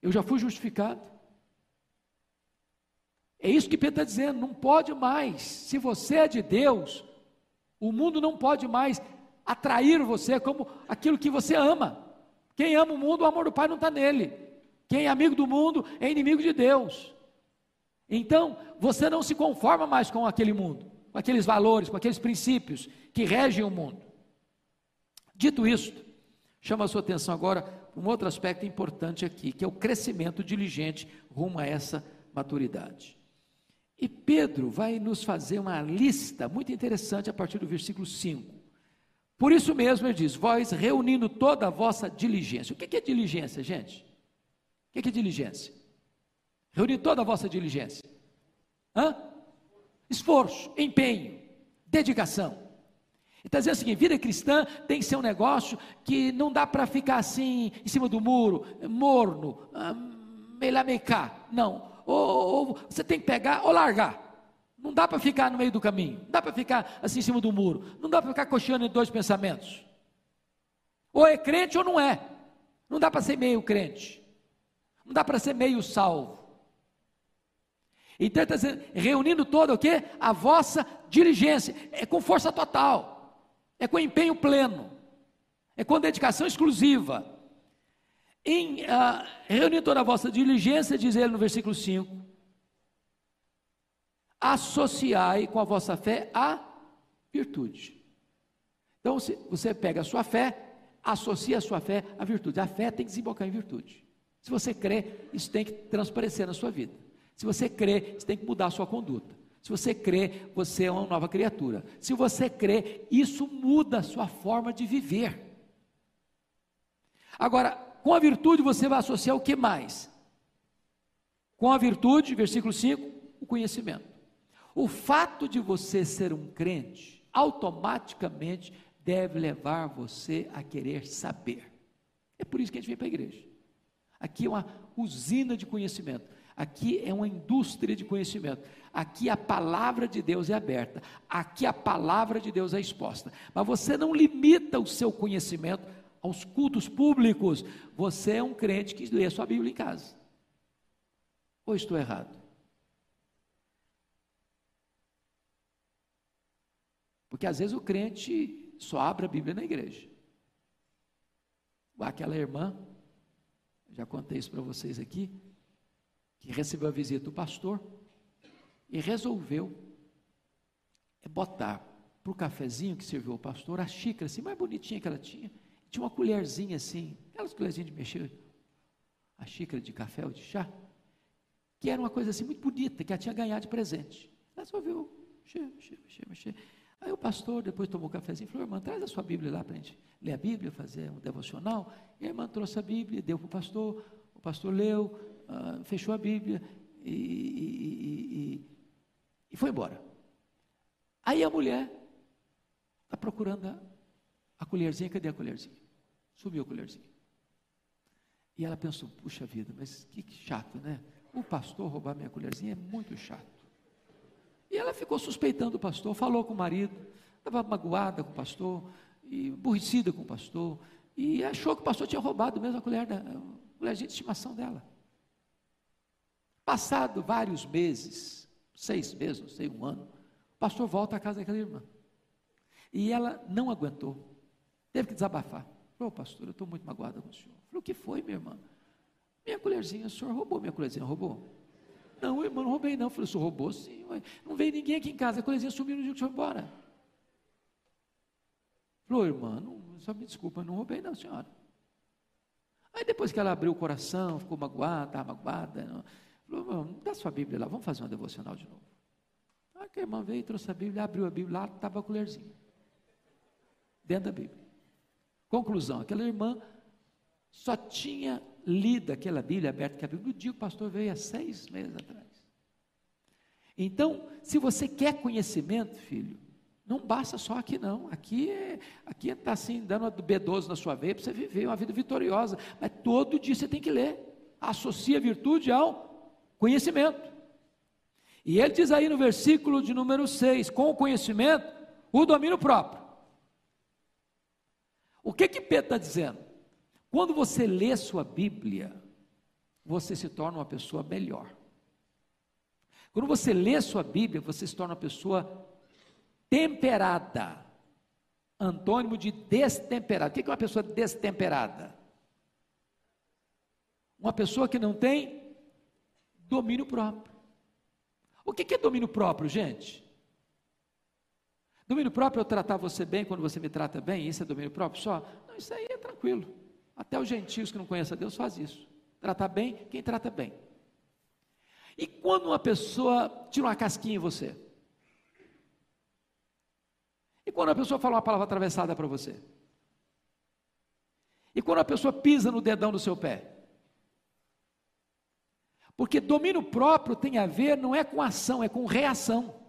Eu já fui justificado? É isso que Pedro está dizendo, não pode mais. Se você é de Deus, o mundo não pode mais atrair você como aquilo que você ama. Quem ama o mundo, o amor do Pai não está nele. Quem é amigo do mundo é inimigo de Deus. Então, você não se conforma mais com aquele mundo, com aqueles valores, com aqueles princípios que regem o mundo. Dito isto, chama a sua atenção agora para um outro aspecto importante aqui, que é o crescimento diligente rumo a essa maturidade. E Pedro vai nos fazer uma lista muito interessante a partir do versículo 5. Por isso mesmo ele diz: Vós reunindo toda a vossa diligência. O que é diligência, gente? O que é diligência? Reunir toda a vossa diligência. Hã? Esforço, empenho, dedicação. Ele está dizendo o seguinte: vida cristã tem que ser um negócio que não dá para ficar assim, em cima do muro, morno, ah, melamecar. Não ou, ou você tem que pegar ou largar. Não dá para ficar no meio do caminho, não dá para ficar assim em cima do muro, não dá para ficar cocheando em dois pensamentos. Ou é crente ou não é. Não dá para ser meio crente. Não dá para ser meio salvo. Então está reunindo todo o quê? A vossa diligência. É com força total. É com empenho pleno. É com dedicação exclusiva em uh, reunir toda a vossa diligência, diz ele no versículo 5, associai com a vossa fé a virtude. Então você pega a sua fé, associa a sua fé à virtude. A fé tem que desembocar em virtude. Se você crê, isso tem que transparecer na sua vida. Se você crê, isso tem que mudar a sua conduta. Se você crê, você é uma nova criatura. Se você crê, isso muda a sua forma de viver. Agora, com a virtude você vai associar o que mais? Com a virtude, versículo 5, o conhecimento. O fato de você ser um crente, automaticamente deve levar você a querer saber. É por isso que a gente vem para a igreja. Aqui é uma usina de conhecimento. Aqui é uma indústria de conhecimento. Aqui a palavra de Deus é aberta. Aqui a palavra de Deus é exposta. Mas você não limita o seu conhecimento aos cultos públicos, você é um crente que lê a sua Bíblia em casa. Ou estou errado? Porque às vezes o crente só abre a Bíblia na igreja. Aquela irmã, já contei isso para vocês aqui, que recebeu a visita do pastor e resolveu botar para o cafezinho que serviu o pastor a xícara assim mais bonitinha que ela tinha tinha uma colherzinha assim, aquelas colherzinhas de mexer, a xícara de café ou de chá, que era uma coisa assim muito bonita, que ela tinha ganhado de presente. Ela resolveu mexer, mexer, mexer, mexer. Aí o pastor depois tomou um cafezinho e falou, irmã, traz a sua Bíblia lá para a gente ler a Bíblia, fazer um devocional. E a irmã trouxe a Bíblia, deu para o pastor, o pastor leu, uh, fechou a Bíblia e, e, e, e, foi embora. Aí a mulher está procurando a, a colherzinha, cadê a colherzinha? Sumiu a colherzinha. E ela pensou, puxa vida, mas que chato, né? O pastor roubar minha colherzinha é muito chato. E ela ficou suspeitando o pastor, falou com o marido, estava magoada com o pastor, e aborrecida com o pastor, e achou que o pastor tinha roubado mesmo a colher da a colherzinha de estimação dela. Passado vários meses, seis meses, não sei, um ano, o pastor volta à casa daquela irmã. E ela não aguentou. Teve que desabafar. Falou, pastor, eu estou muito magoada com o senhor. Falou, o que foi, minha irmã? Minha colherzinha, o senhor roubou minha colherzinha, roubou? Não, irmão, não roubei não. Falei, o senhor roubou sim. Ué. Não veio ninguém aqui em casa, a colherzinha sumiu no dia que o senhor foi embora. Falou, irmã, não, só me desculpa, não roubei não, senhora. Aí depois que ela abriu o coração, ficou magoada, estava magoada, não, Falou, dá sua Bíblia lá, vamos fazer uma devocional de novo. Aí a irmã veio, trouxe a Bíblia, abriu a Bíblia, lá estava a colherzinha. Dentro da Bíblia. Conclusão, aquela irmã só tinha lido aquela Bíblia aberta, que a Bíblia, no dia o pastor veio há seis meses atrás. Então, se você quer conhecimento, filho, não basta só aqui não. Aqui é, aqui está assim, dando a B12 na sua veia para você viver uma vida vitoriosa. Mas todo dia você tem que ler. Associa a virtude ao conhecimento. E ele diz aí no versículo de número 6, com o conhecimento, o domínio próprio. O que que Pedro está dizendo? Quando você lê sua Bíblia, você se torna uma pessoa melhor. Quando você lê sua Bíblia, você se torna uma pessoa temperada. Antônimo de destemperado. O que é uma pessoa destemperada? Uma pessoa que não tem domínio próprio. O que é domínio próprio, gente? Domínio próprio é eu tratar você bem quando você me trata bem, isso é domínio próprio só? Não, isso aí é tranquilo. Até os gentios que não conhecem a Deus faz isso. Tratar bem quem trata bem. E quando uma pessoa tira uma casquinha em você? E quando a pessoa fala uma palavra atravessada para você? E quando a pessoa pisa no dedão do seu pé? Porque domínio próprio tem a ver não é com ação, é com reação.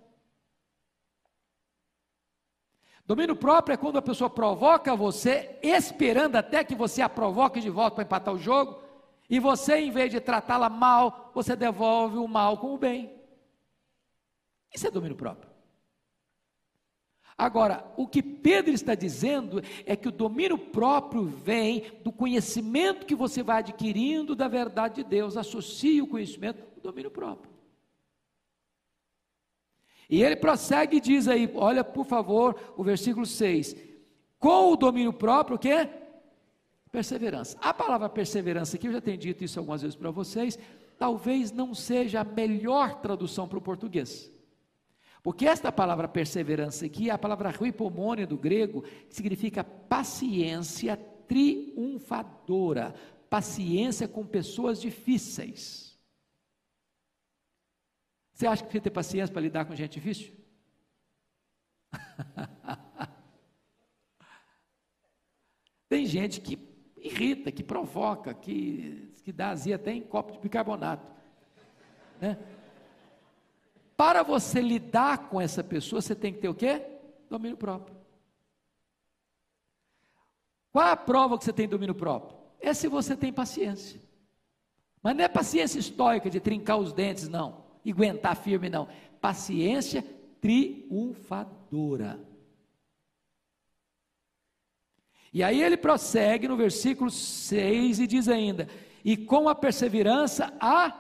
Domínio próprio é quando a pessoa provoca você, esperando até que você a provoque de volta para empatar o jogo, e você, em vez de tratá-la mal, você devolve o mal com o bem. Isso é domínio próprio. Agora, o que Pedro está dizendo é que o domínio próprio vem do conhecimento que você vai adquirindo da verdade de Deus, associa o conhecimento ao domínio próprio. E ele prossegue e diz aí, olha por favor, o versículo 6. Com o domínio próprio, o que? Perseverança. A palavra perseverança aqui, eu já tenho dito isso algumas vezes para vocês, talvez não seja a melhor tradução para o português. Porque esta palavra perseverança aqui é a palavra ruipomônia do grego, que significa paciência triunfadora, paciência com pessoas difíceis. Você acha que precisa ter paciência para lidar com gente difícil? Tem gente que irrita, que provoca, que, que dá azia até em copo de bicarbonato. Né? Para você lidar com essa pessoa, você tem que ter o quê? Domínio próprio. Qual a prova que você tem domínio próprio? É se você tem paciência. Mas não é paciência estoica de trincar os dentes, não. E aguentar firme, não. Paciência triunfadora. E aí ele prossegue no versículo 6 e diz ainda: E com a perseverança, a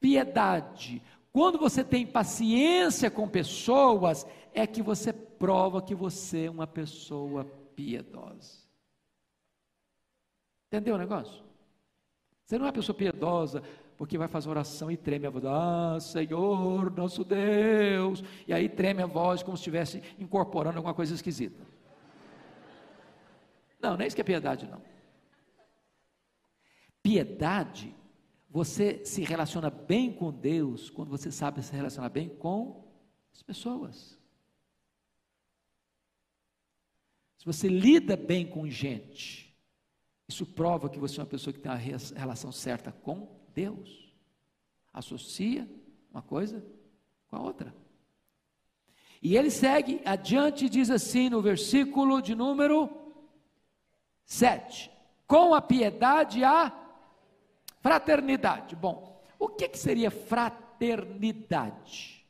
piedade. Quando você tem paciência com pessoas, é que você prova que você é uma pessoa piedosa. Entendeu o negócio? Você não é uma pessoa piedosa porque vai fazer oração e treme a voz. Ah, Senhor, nosso Deus. E aí treme a voz como se estivesse incorporando alguma coisa esquisita. Não, não é isso que é piedade, não. Piedade você se relaciona bem com Deus quando você sabe se relacionar bem com as pessoas. Se você lida bem com gente, isso prova que você é uma pessoa que tem a relação certa com Deus. Associa uma coisa com a outra. E ele segue adiante e diz assim no versículo de número 7: Com a piedade a Fraternidade. Bom, o que, que seria fraternidade?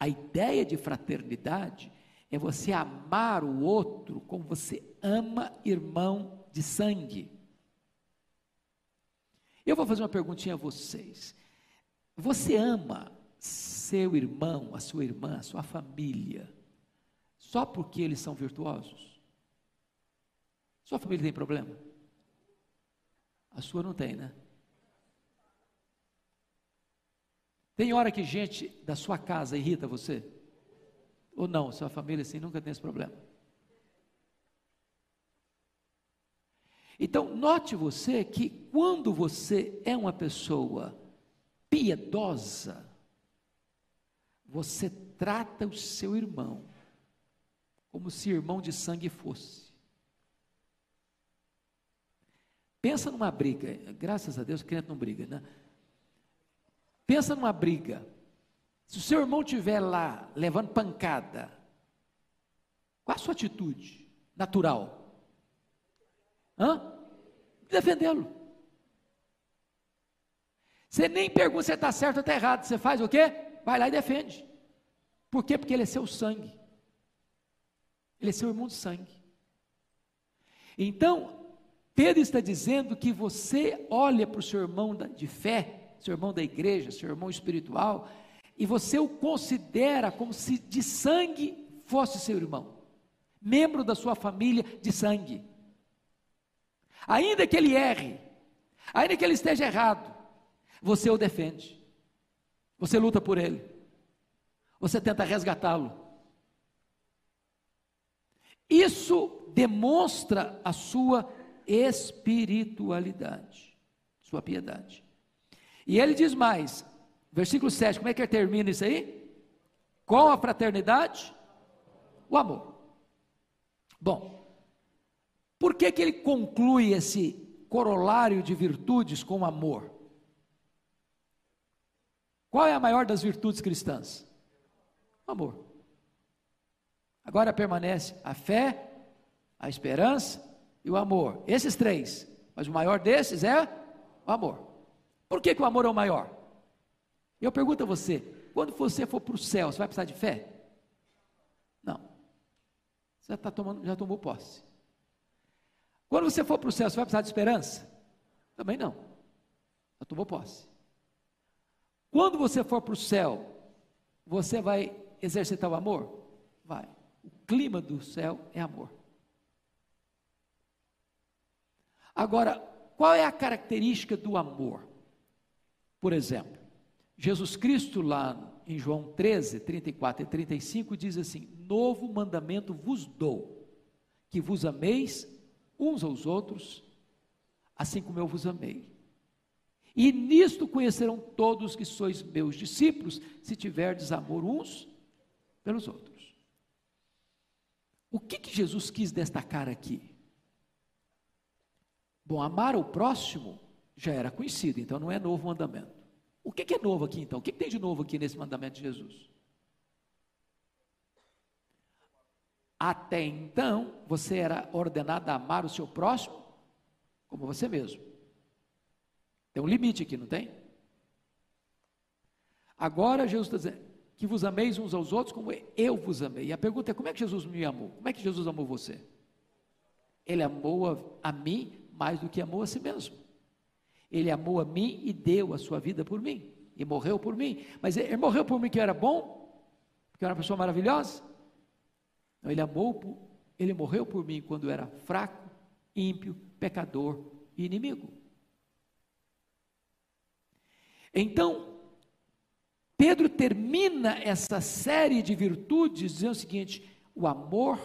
A ideia de fraternidade é você amar o outro como você ama irmão de sangue. Eu vou fazer uma perguntinha a vocês. Você ama seu irmão, a sua irmã, a sua família, só porque eles são virtuosos? Sua família tem problema? A sua não tem, né? Tem hora que gente da sua casa irrita você? Ou não? Sua família assim nunca tem esse problema. Então, note você que quando você é uma pessoa piedosa, você trata o seu irmão como se irmão de sangue fosse. Pensa numa briga, graças a Deus o crente não briga, né? Pensa numa briga. Se o seu irmão estiver lá levando pancada, qual a sua atitude natural? Hã? Defendê-lo. Você nem pergunta se está certo ou está errado. Você faz o quê? Vai lá e defende. Por quê? Porque ele é seu sangue. Ele é seu irmão de sangue. Então, Pedro está dizendo que você olha para o seu irmão de fé, seu irmão da igreja, seu irmão espiritual, e você o considera como se de sangue fosse seu irmão, membro da sua família de sangue. Ainda que ele erre, ainda que ele esteja errado, você o defende, você luta por ele, você tenta resgatá-lo. Isso demonstra a sua espiritualidade, sua piedade. E ele diz mais, versículo 7, como é que ele termina isso aí? Com a fraternidade, o amor. Bom, por que, que ele conclui esse corolário de virtudes com amor? Qual é a maior das virtudes cristãs? O amor. Agora permanece a fé, a esperança e o amor. Esses três. Mas o maior desses é o amor. Por que, que o amor é o maior? Eu pergunto a você: quando você for para o céu, você vai precisar de fé? Não. Você já, tá tomando, já tomou posse. Quando você for para o céu, você vai precisar de esperança? Também não. Já tomou posse. Quando você for para o céu, você vai exercitar o amor? Vai. O clima do céu é amor. Agora, qual é a característica do amor? Por exemplo, Jesus Cristo, lá em João 13, 34 e 35, diz assim: Novo mandamento vos dou, que vos ameis uns aos outros, assim como eu vos amei. E nisto conhecerão todos que sois meus discípulos, se tiverdes amor uns pelos outros. O que, que Jesus quis destacar aqui? Bom, amar o próximo já era conhecido, então não é novo mandamento. O que, que é novo aqui então? O que, que tem de novo aqui nesse mandamento de Jesus? Até então, você era ordenado a amar o seu próximo como você mesmo. Tem um limite aqui, não tem? Agora Jesus está dizendo que vos ameis uns aos outros como eu vos amei. E a pergunta é: como é que Jesus me amou? Como é que Jesus amou você? Ele amou a, a mim mais do que amou a si mesmo. Ele amou a mim e deu a sua vida por mim. E morreu por mim. Mas ele morreu por mim que eu era bom? Porque eu era uma pessoa maravilhosa? Não, ele amou, ele morreu por mim quando era fraco, ímpio, pecador e inimigo. Então, Pedro termina essa série de virtudes dizendo o seguinte: o amor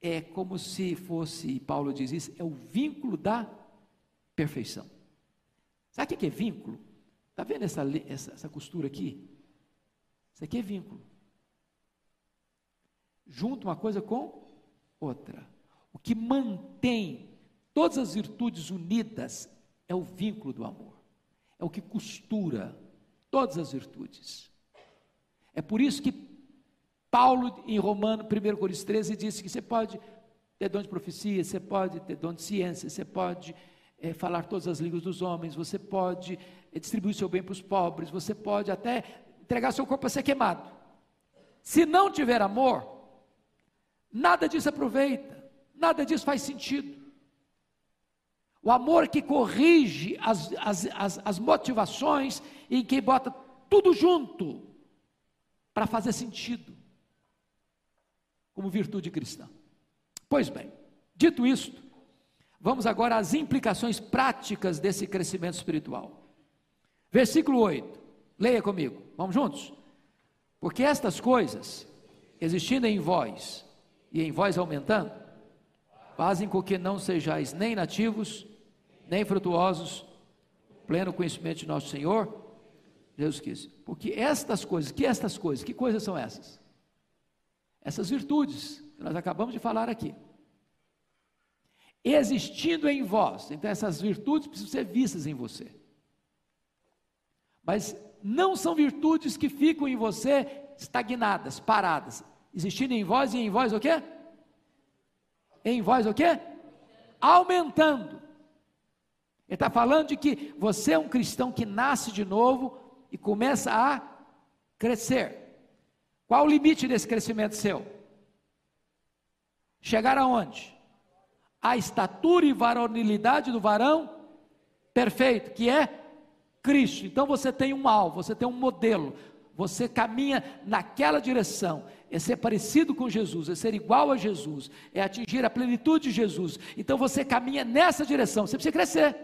é como se fosse, Paulo diz isso, é o vínculo da perfeição. Sabe o que é vínculo? Está vendo essa, essa, essa costura aqui? Isso aqui é vínculo. Junto uma coisa com outra. O que mantém todas as virtudes unidas é o vínculo do amor é o que costura todas as virtudes. É por isso que Paulo, em Romano, 1 Coríntios 13, disse que você pode ter dom de profecia, você pode ter dom de ciência, você pode é, falar todas as línguas dos homens, você pode é, distribuir seu bem para os pobres, você pode até entregar seu corpo a ser queimado. Se não tiver amor, nada disso aproveita, nada disso faz sentido. O amor que corrige as, as, as, as motivações e que bota tudo junto para fazer sentido, como virtude cristã. Pois bem, dito isto, vamos agora às implicações práticas desse crescimento espiritual. Versículo 8, leia comigo, vamos juntos? Porque estas coisas, existindo em vós e em vós aumentando, fazem com que não sejais nem nativos, nem frutuosos, pleno conhecimento de nosso Senhor Jesus quis. Porque estas coisas, que estas coisas, que coisas são essas? Essas virtudes que nós acabamos de falar aqui. Existindo em vós, então essas virtudes precisam ser vistas em você. Mas não são virtudes que ficam em você estagnadas, paradas. Existindo em vós e em vós o quê? Em vós o quê? Aumentando. Ele está falando de que você é um cristão que nasce de novo e começa a crescer. Qual o limite desse crescimento seu? Chegar aonde? A estatura e varonilidade do varão perfeito, que é Cristo. Então você tem um alvo, você tem um modelo, você caminha naquela direção. É ser parecido com Jesus, é ser igual a Jesus, é atingir a plenitude de Jesus. Então você caminha nessa direção, você precisa crescer.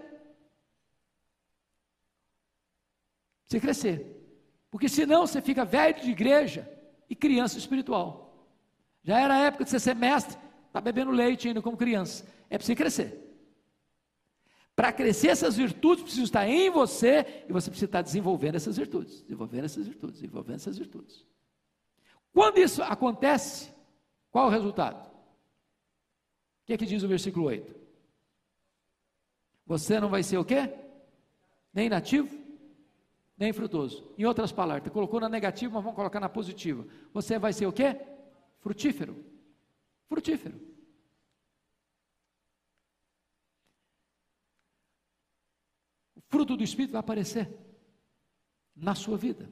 Você crescer. Porque senão você fica velho de igreja e criança espiritual. Já era a época de você ser mestre, está bebendo leite ainda como criança. É preciso crescer. Para crescer, essas virtudes precisam estar em você e você precisa estar desenvolvendo essas virtudes, desenvolvendo essas virtudes, desenvolvendo essas virtudes. Quando isso acontece, qual o resultado? O que é que diz o versículo 8? Você não vai ser o quê? Nem nativo, nem frutoso. Em outras palavras, colocou na negativa, mas vamos colocar na positiva. Você vai ser o quê? Frutífero. Frutífero. O fruto do Espírito vai aparecer na sua vida.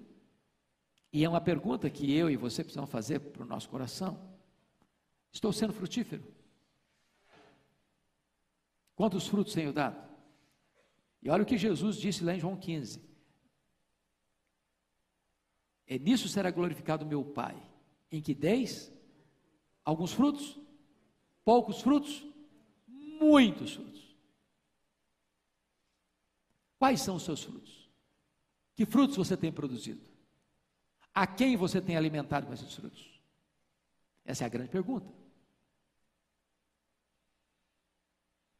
E é uma pergunta que eu e você precisamos fazer para o nosso coração. Estou sendo frutífero? Quantos frutos tenho dado? E olha o que Jesus disse lá em João 15: é nisso será glorificado meu Pai, em que deis alguns frutos, poucos frutos, muitos frutos. Quais são os seus frutos? Que frutos você tem produzido? A quem você tem alimentado com esses frutos? Essa é a grande pergunta.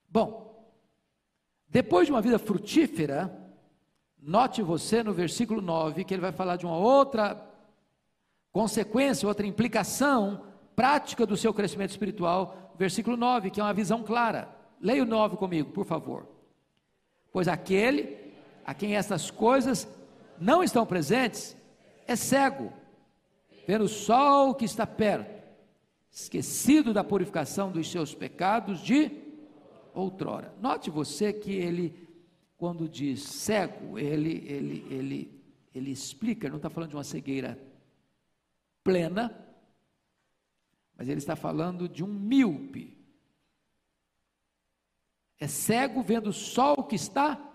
Bom, depois de uma vida frutífera, Note você no versículo 9 que ele vai falar de uma outra consequência, outra implicação prática do seu crescimento espiritual. Versículo 9, que é uma visão clara. Leia o 9 comigo, por favor. Pois aquele a quem essas coisas não estão presentes é cego, vendo o sol que está perto, esquecido da purificação dos seus pecados de outrora. Note você que ele quando diz cego, ele, ele, ele, ele explica, não está falando de uma cegueira plena, mas ele está falando de um míope. É cego vendo o sol que está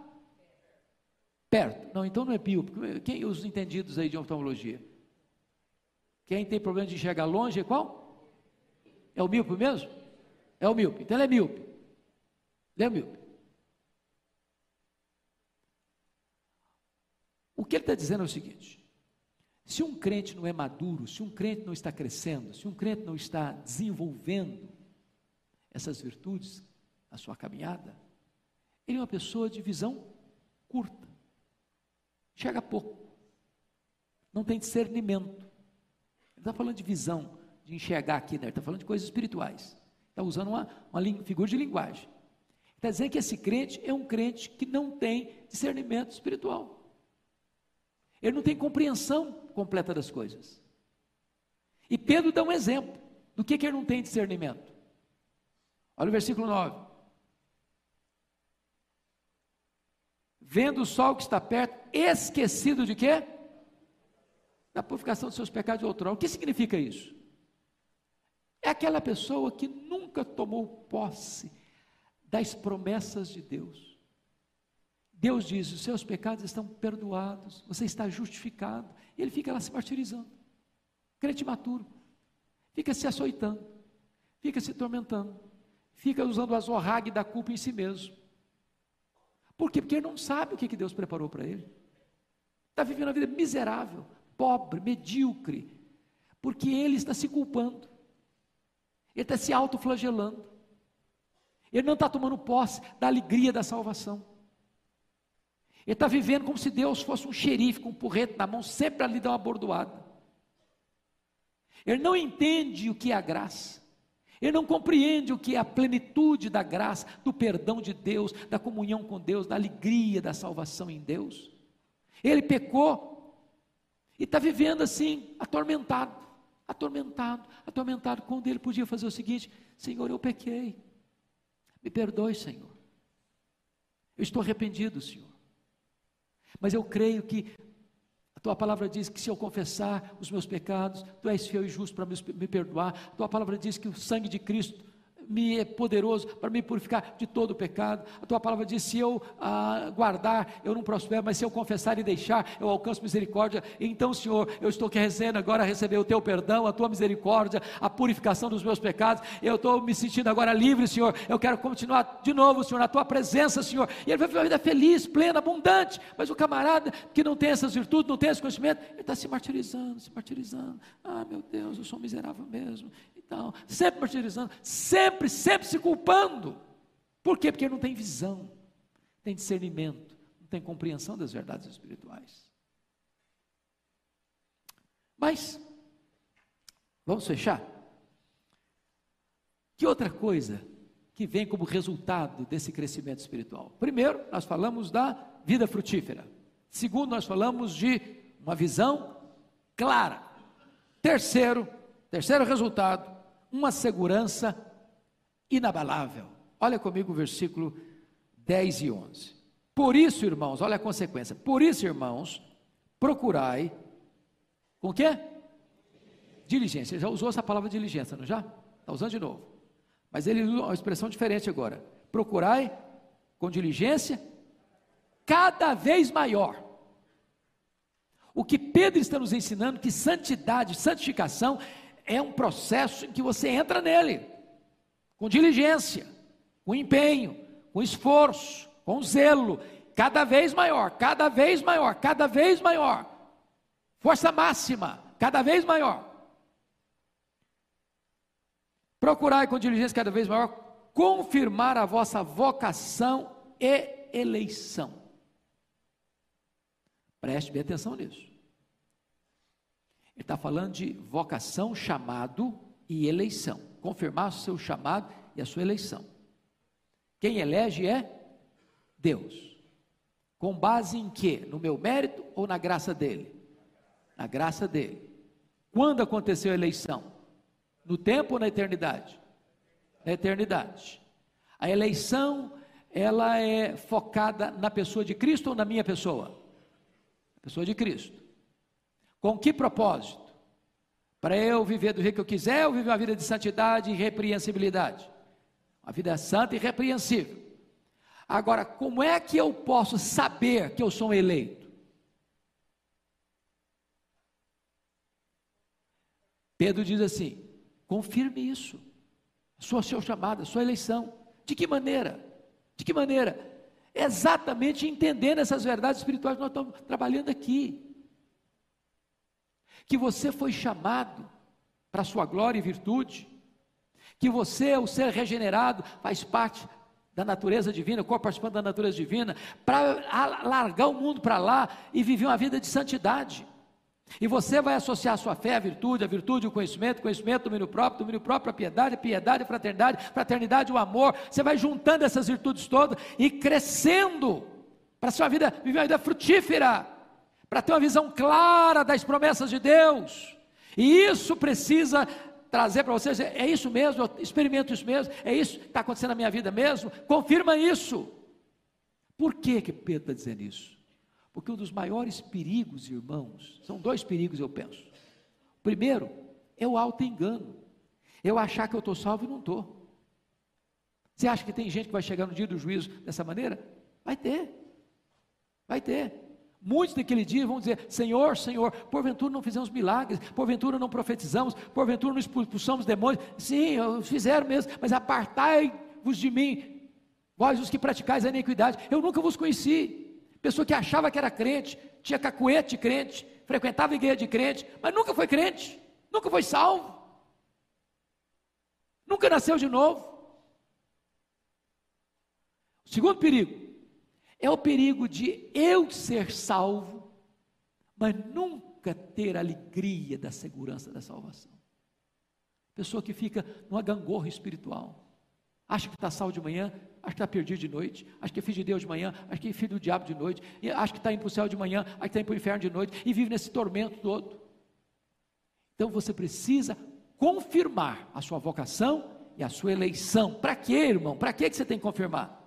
perto. Não, então não é míope. Quem os entendidos aí de oftalmologia? Quem tem problema de enxergar longe é qual? É o míope mesmo? É o míope. Então ele é míope. Ele é míope. O que ele está dizendo é o seguinte: se um crente não é maduro, se um crente não está crescendo, se um crente não está desenvolvendo essas virtudes na sua caminhada, ele é uma pessoa de visão curta, chega pouco, não tem discernimento. Ele está falando de visão, de enxergar aqui, né? ele está falando de coisas espirituais, está usando uma, uma figura de linguagem. Está dizendo que esse crente é um crente que não tem discernimento espiritual. Ele não tem compreensão completa das coisas. E Pedro dá um exemplo do que, que ele não tem discernimento. Olha o versículo 9. Vendo o sol que está perto, esquecido de quê? Da purificação dos seus pecados de outrora. O que significa isso? É aquela pessoa que nunca tomou posse das promessas de Deus. Deus diz: os seus pecados estão perdoados, você está justificado. E ele fica lá se martirizando. Crente maturo. Fica se açoitando, fica se tormentando, fica usando a zorrague da culpa em si mesmo. Por quê? Porque ele não sabe o que Deus preparou para ele. Está vivendo uma vida miserável, pobre, medíocre, porque ele está se culpando, ele está se autoflagelando, ele não está tomando posse da alegria da salvação. Ele está vivendo como se Deus fosse um xerife com um porrete na mão, sempre ali dar uma bordoada. Ele não entende o que é a graça. Ele não compreende o que é a plenitude da graça, do perdão de Deus, da comunhão com Deus, da alegria da salvação em Deus. Ele pecou e está vivendo assim, atormentado, atormentado, atormentado, quando ele podia fazer o seguinte: Senhor, eu pequei, me perdoe, Senhor. Eu estou arrependido, Senhor. Mas eu creio que tua palavra diz que se eu confessar os meus pecados, tu és fiel e justo para me, perdoar. Tua palavra diz que o sangue de Cristo me é poderoso para me purificar de todo o pecado. A tua palavra diz: se eu ah, guardar, eu não prospero, mas se eu confessar e deixar, eu alcanço misericórdia. Então, Senhor, eu estou querendo agora receber o teu perdão, a tua misericórdia, a purificação dos meus pecados. Eu estou me sentindo agora livre, Senhor. Eu quero continuar de novo, Senhor, na tua presença, Senhor. E ele vai viver uma vida feliz, plena, abundante. Mas o camarada que não tem essas virtudes, não tem esse conhecimento, ele está se martirizando, se martirizando. Ah, meu Deus, eu sou miserável mesmo tal, sempre martirizando, sempre, sempre se culpando. Por quê? Porque não tem visão, tem discernimento, não tem compreensão das verdades espirituais. Mas, vamos fechar? Que outra coisa que vem como resultado desse crescimento espiritual? Primeiro, nós falamos da vida frutífera. Segundo, nós falamos de uma visão clara. Terceiro, terceiro resultado, uma segurança inabalável. Olha comigo o versículo 10 e 11. Por isso, irmãos, olha a consequência. Por isso, irmãos, procurai com quê? Diligência. Já usou essa palavra diligência, não já? Está usando de novo. Mas ele usa uma expressão diferente agora. Procurai com diligência cada vez maior. O que Pedro está nos ensinando que santidade, santificação é um processo em que você entra nele, com diligência, com empenho, com esforço, com zelo, cada vez maior, cada vez maior, cada vez maior, força máxima, cada vez maior. Procurai com diligência cada vez maior confirmar a vossa vocação e eleição. Preste bem atenção nisso. Ele está falando de vocação, chamado e eleição. Confirmar o seu chamado e a sua eleição. Quem elege é Deus. Com base em quê? No meu mérito ou na graça dele? Na graça dele. Quando aconteceu a eleição? No tempo ou na eternidade? Na eternidade. A eleição, ela é focada na pessoa de Cristo ou na minha pessoa? Pessoa de Cristo. Com que propósito? Para eu viver do jeito que eu quiser ou viver uma vida de santidade e irrepreensibilidade? Uma vida santa e irrepreensível. Agora, como é que eu posso saber que eu sou um eleito? Pedro diz assim: confirme isso, sua seu chamada, sua eleição. De que maneira? De que maneira? Exatamente entendendo essas verdades espirituais que nós estamos trabalhando aqui que você foi chamado para a sua glória e virtude, que você, o ser regenerado, faz parte da natureza divina, corpo participante da natureza divina, para largar o mundo para lá e viver uma vida de santidade. E você vai associar a sua fé à virtude, a virtude, o conhecimento, conhecimento, domínio próprio, domínio próprio, a piedade, piedade, a fraternidade, fraternidade, o amor. Você vai juntando essas virtudes todas e crescendo para a sua vida, viver uma vida frutífera para ter uma visão clara das promessas de Deus. E isso precisa trazer para vocês, é isso mesmo, eu experimento isso mesmo, é isso que está acontecendo na minha vida mesmo, confirma isso. Por que, que Pedro está dizendo isso? Porque um dos maiores perigos, irmãos, são dois perigos, eu penso. Primeiro é o auto-engano. Eu achar que eu estou salvo e não estou. Você acha que tem gente que vai chegar no dia do juízo dessa maneira? Vai ter. Vai ter. Muitos daquele dia vão dizer: Senhor, Senhor, porventura não fizemos milagres, porventura não profetizamos, porventura não expulsamos demônios. Sim, fizeram mesmo, mas apartai-vos de mim, vós os que praticais a iniquidade. Eu nunca vos conheci. Pessoa que achava que era crente, tinha cacuete de crente, frequentava igreja de crente, mas nunca foi crente, nunca foi salvo, nunca nasceu de novo. Segundo perigo É o perigo de eu ser salvo, mas nunca ter alegria da segurança da salvação. Pessoa que fica numa gangorra espiritual. Acha que está salvo de manhã, acha que está perdido de noite, acha que é filho de Deus de manhã, acha que é filho do diabo de noite, acha que está indo para o céu de manhã, acha que está indo para o inferno de noite, e vive nesse tormento todo. Então você precisa confirmar a sua vocação e a sua eleição. Para quê, irmão? Para que você tem que confirmar?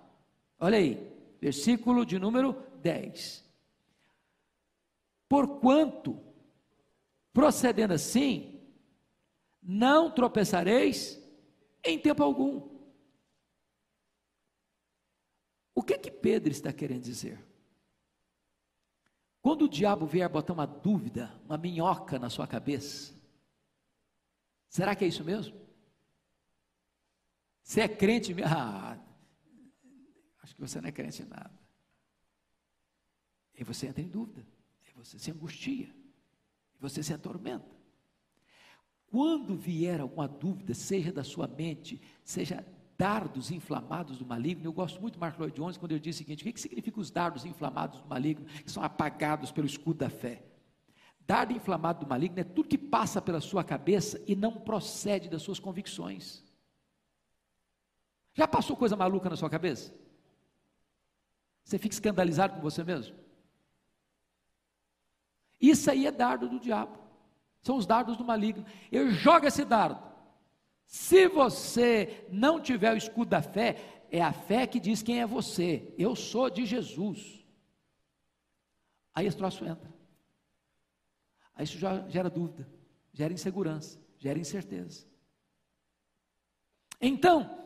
Olha aí, versículo de número 10. Porquanto, procedendo assim, não tropeçareis em tempo algum. O que que Pedro está querendo dizer? Quando o diabo vier botar uma dúvida, uma minhoca na sua cabeça, será que é isso mesmo? Você é crente? Ah, acho que você não é crente em nada. E você entra em dúvida, e você se angustia, e você se atormenta. Quando vier alguma dúvida, seja da sua mente, seja dardos inflamados do maligno, eu gosto muito do Mark Lloyd Jones quando ele diz o seguinte: o que, que significa os dardos inflamados do maligno, que são apagados pelo escudo da fé? Dardo inflamado do maligno é tudo que passa pela sua cabeça e não procede das suas convicções. Já passou coisa maluca na sua cabeça? Você fica escandalizado com você mesmo? Isso aí é dardo do diabo. São os dardos do maligno. Eu jogo esse dardo. Se você não tiver o escudo da fé, é a fé que diz quem é você. Eu sou de Jesus. Aí esse troço entra. Aí isso já gera dúvida, gera insegurança, gera incerteza. Então,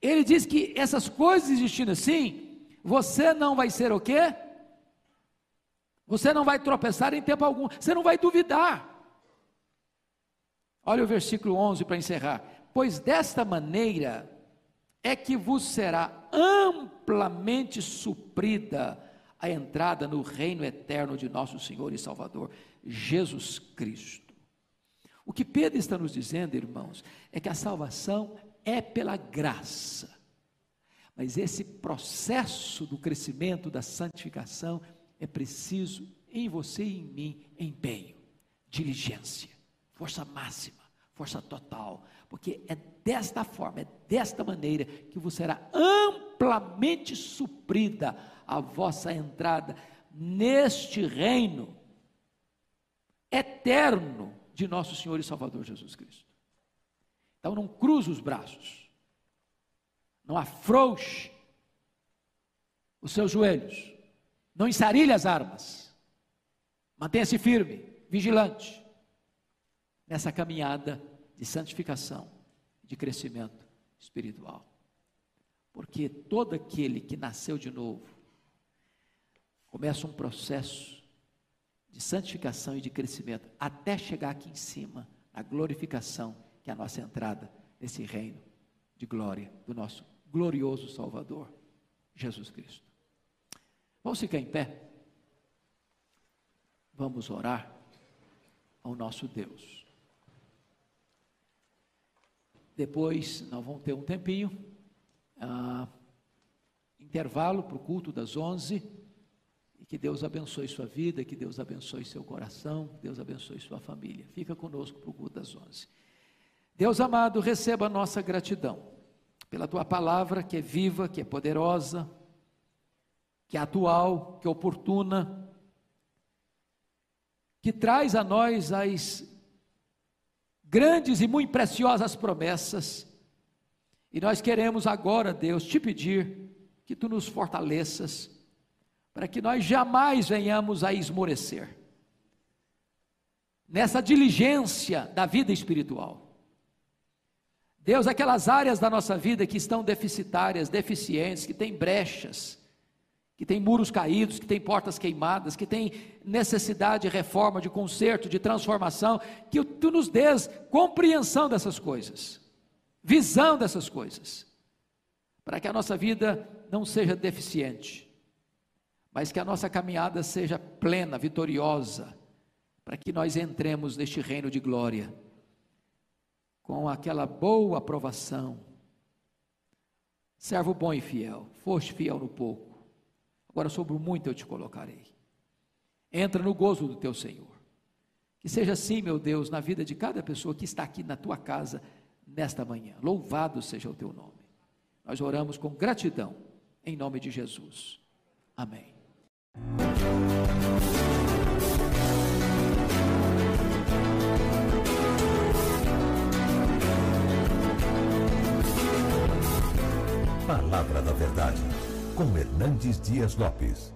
ele diz que essas coisas existindo assim, você não vai ser o quê? Você não vai tropeçar em tempo algum, você não vai duvidar. Olha o versículo 11 para encerrar. Pois desta maneira é que vos será amplamente suprida a entrada no reino eterno de nosso Senhor e Salvador, Jesus Cristo. O que Pedro está nos dizendo, irmãos, é que a salvação é pela graça. Mas esse processo do crescimento, da santificação, é preciso em você e em mim empenho, diligência, força máxima, força total, porque é desta forma, é desta maneira que você será amplamente suprida a vossa entrada neste reino eterno de nosso Senhor e Salvador Jesus Cristo. Então não cruze os braços, não afrouxe os seus joelhos, não ensarilhe as armas, mantenha-se firme, vigilante, nessa caminhada de santificação, de crescimento espiritual. Porque todo aquele que nasceu de novo começa um processo de santificação e de crescimento até chegar aqui em cima, na glorificação que é a nossa entrada nesse reino de glória do nosso glorioso Salvador, Jesus Cristo. Vamos ficar em pé? Vamos orar ao nosso Deus. Depois nós vamos ter um tempinho, ah, intervalo para o culto das 11 e que Deus abençoe sua vida, que Deus abençoe seu coração, que Deus abençoe sua família. Fica conosco para o culto das 11. Deus amado, receba a nossa gratidão pela tua palavra que é viva, que é poderosa, que é atual, que é oportuna, que traz a nós as grandes e muito preciosas promessas. E nós queremos agora, Deus, te pedir que tu nos fortaleças, para que nós jamais venhamos a esmorecer nessa diligência da vida espiritual. Deus, aquelas áreas da nossa vida que estão deficitárias, deficientes, que têm brechas, que têm muros caídos, que têm portas queimadas, que têm necessidade de reforma, de conserto, de transformação, que tu nos dês compreensão dessas coisas, visão dessas coisas, para que a nossa vida não seja deficiente, mas que a nossa caminhada seja plena, vitoriosa, para que nós entremos neste reino de glória com aquela boa aprovação. Servo bom e fiel, foste fiel no pouco, Agora, sobre o muito eu te colocarei. Entra no gozo do teu Senhor. Que seja assim, meu Deus, na vida de cada pessoa que está aqui na tua casa nesta manhã. Louvado seja o teu nome. Nós oramos com gratidão, em nome de Jesus. Amém. Palavra da Verdade, com Hernandes Dias Lopes.